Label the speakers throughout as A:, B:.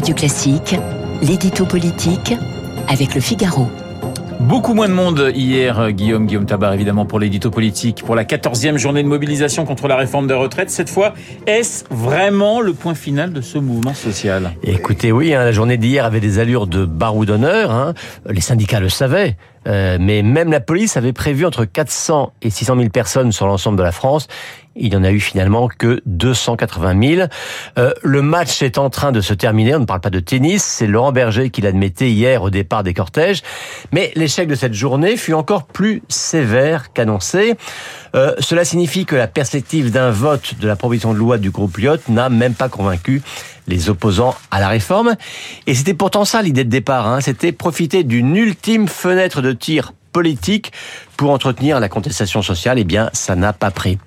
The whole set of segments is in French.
A: Radio Classique, l'édito politique avec le Figaro.
B: Beaucoup moins de monde hier, Guillaume, Guillaume Tabar, évidemment, pour l'édito politique, pour la 14e journée de mobilisation contre la réforme des retraites. Cette fois, est-ce vraiment le point final de ce mouvement social?
C: Écoutez, oui, hein, la journée d'hier avait des allures de barreau d'honneur. Hein. Les syndicats le savaient. Euh, mais même la police avait prévu entre 400 et 600 000 personnes sur l'ensemble de la France. Il n'y en a eu finalement que 280 000. Euh, le match est en train de se terminer. On ne parle pas de tennis. C'est Laurent Berger qui l'admettait hier au départ des cortèges. Mais l'échec de cette journée fut encore plus sévère qu'annoncé. Euh, cela signifie que la perspective d'un vote de la proposition de loi du groupe Lyot n'a même pas convaincu les opposants à la réforme. Et c'était pourtant ça l'idée de départ. Hein. C'était profiter d'une ultime fenêtre de tir politique pour entretenir la contestation sociale, eh bien, ça n'a pas pris.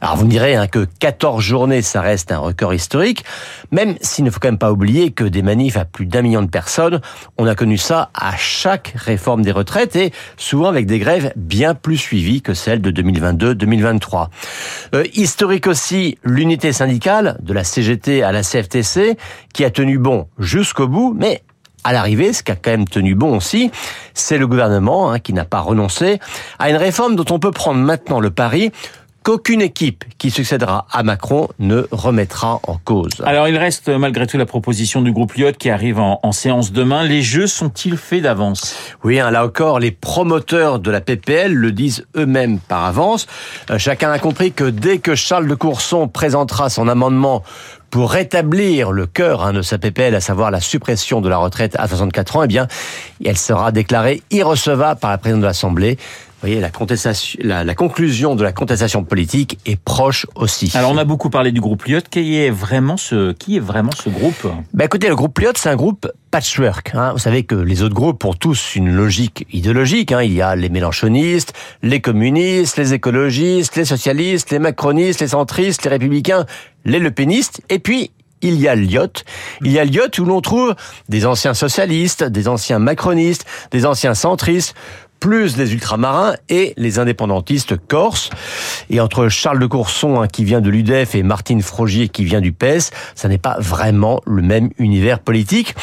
C: Alors, vous me direz hein, que 14 journées, ça reste un record historique, même s'il ne faut quand même pas oublier que des manifs à plus d'un million de personnes, on a connu ça à chaque réforme des retraites et souvent avec des grèves bien plus suivies que celles de 2022-2023. Euh, historique aussi, l'unité syndicale de la CGT à la CFTC qui a tenu bon jusqu'au bout, mais à l'arrivée, ce qui a quand même tenu bon aussi, c'est le gouvernement hein, qui n'a pas renoncé à une réforme dont on peut prendre maintenant le pari qu'aucune équipe qui succédera à Macron ne remettra en cause.
B: Alors il reste malgré tout la proposition du groupe Lyot qui arrive en, séance demain. Les jeux sont-ils faits d'avance?
C: Oui, hein, là encore, les promoteurs de la PPL le disent eux-mêmes par avance. Euh, chacun a compris que dès que Charles de Courson présentera son amendement pour rétablir le cœur hein, de sa PPL, à savoir la suppression de la retraite à 64 ans, eh bien, elle sera déclarée irrecevable par la présidente de l'Assemblée. Vous voyez, la, contestation, la, conclusion de la contestation politique est proche aussi.
B: Alors, on a beaucoup parlé du groupe Lyot. Qui est vraiment ce, qui est vraiment ce groupe?
C: Ben, Écoutez, le groupe Lyot, c'est un groupe patchwork. Hein. Vous savez que les autres groupes ont tous une logique idéologique. Hein. Il y a les mélanchonistes, les communistes, les écologistes, les socialistes, les macronistes, les centristes, les républicains, les lepénistes, et puis il y a Lyot. Il y a Lyot où l'on trouve des anciens socialistes, des anciens macronistes, des anciens centristes, plus les ultramarins et les indépendantistes corses. Et entre Charles de Courson, hein, qui vient de l'UDEF, et Martine Frogier, qui vient du PES, ça n'est pas vraiment le même univers politique.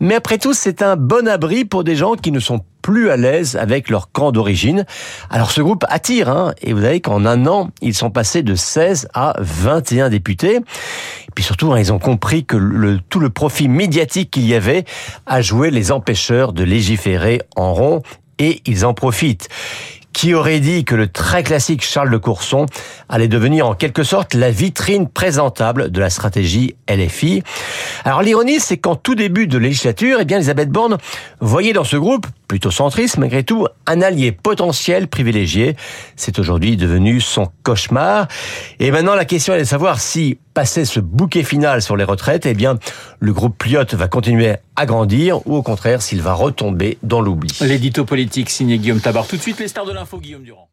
C: Mais après tout, c'est un bon abri pour des gens qui ne sont plus à l'aise avec leur camp d'origine. Alors ce groupe attire, hein, et vous savez qu'en un an, ils sont passés de 16 à 21 députés. Et puis surtout, hein, ils ont compris que le, tout le profit médiatique qu'il y avait a joué les empêcheurs de légiférer en rond, et ils en profitent. Qui aurait dit que le très classique Charles de Courson allait devenir en quelque sorte la vitrine présentable de la stratégie LFI Alors l'ironie, c'est qu'en tout début de législature, eh bien Elisabeth Borne voyait dans ce groupe, plutôt centriste malgré tout, un allié potentiel privilégié. C'est aujourd'hui devenu son cauchemar. Et maintenant, la question est de savoir si, passé ce bouquet final sur les retraites, eh bien, le groupe Pliot va continuer à grandir ou au contraire s'il va retomber dans l'oubli.
B: L'édito politique signé Guillaume Tabar. Tout de suite les stars de l'info, Guillaume Durand.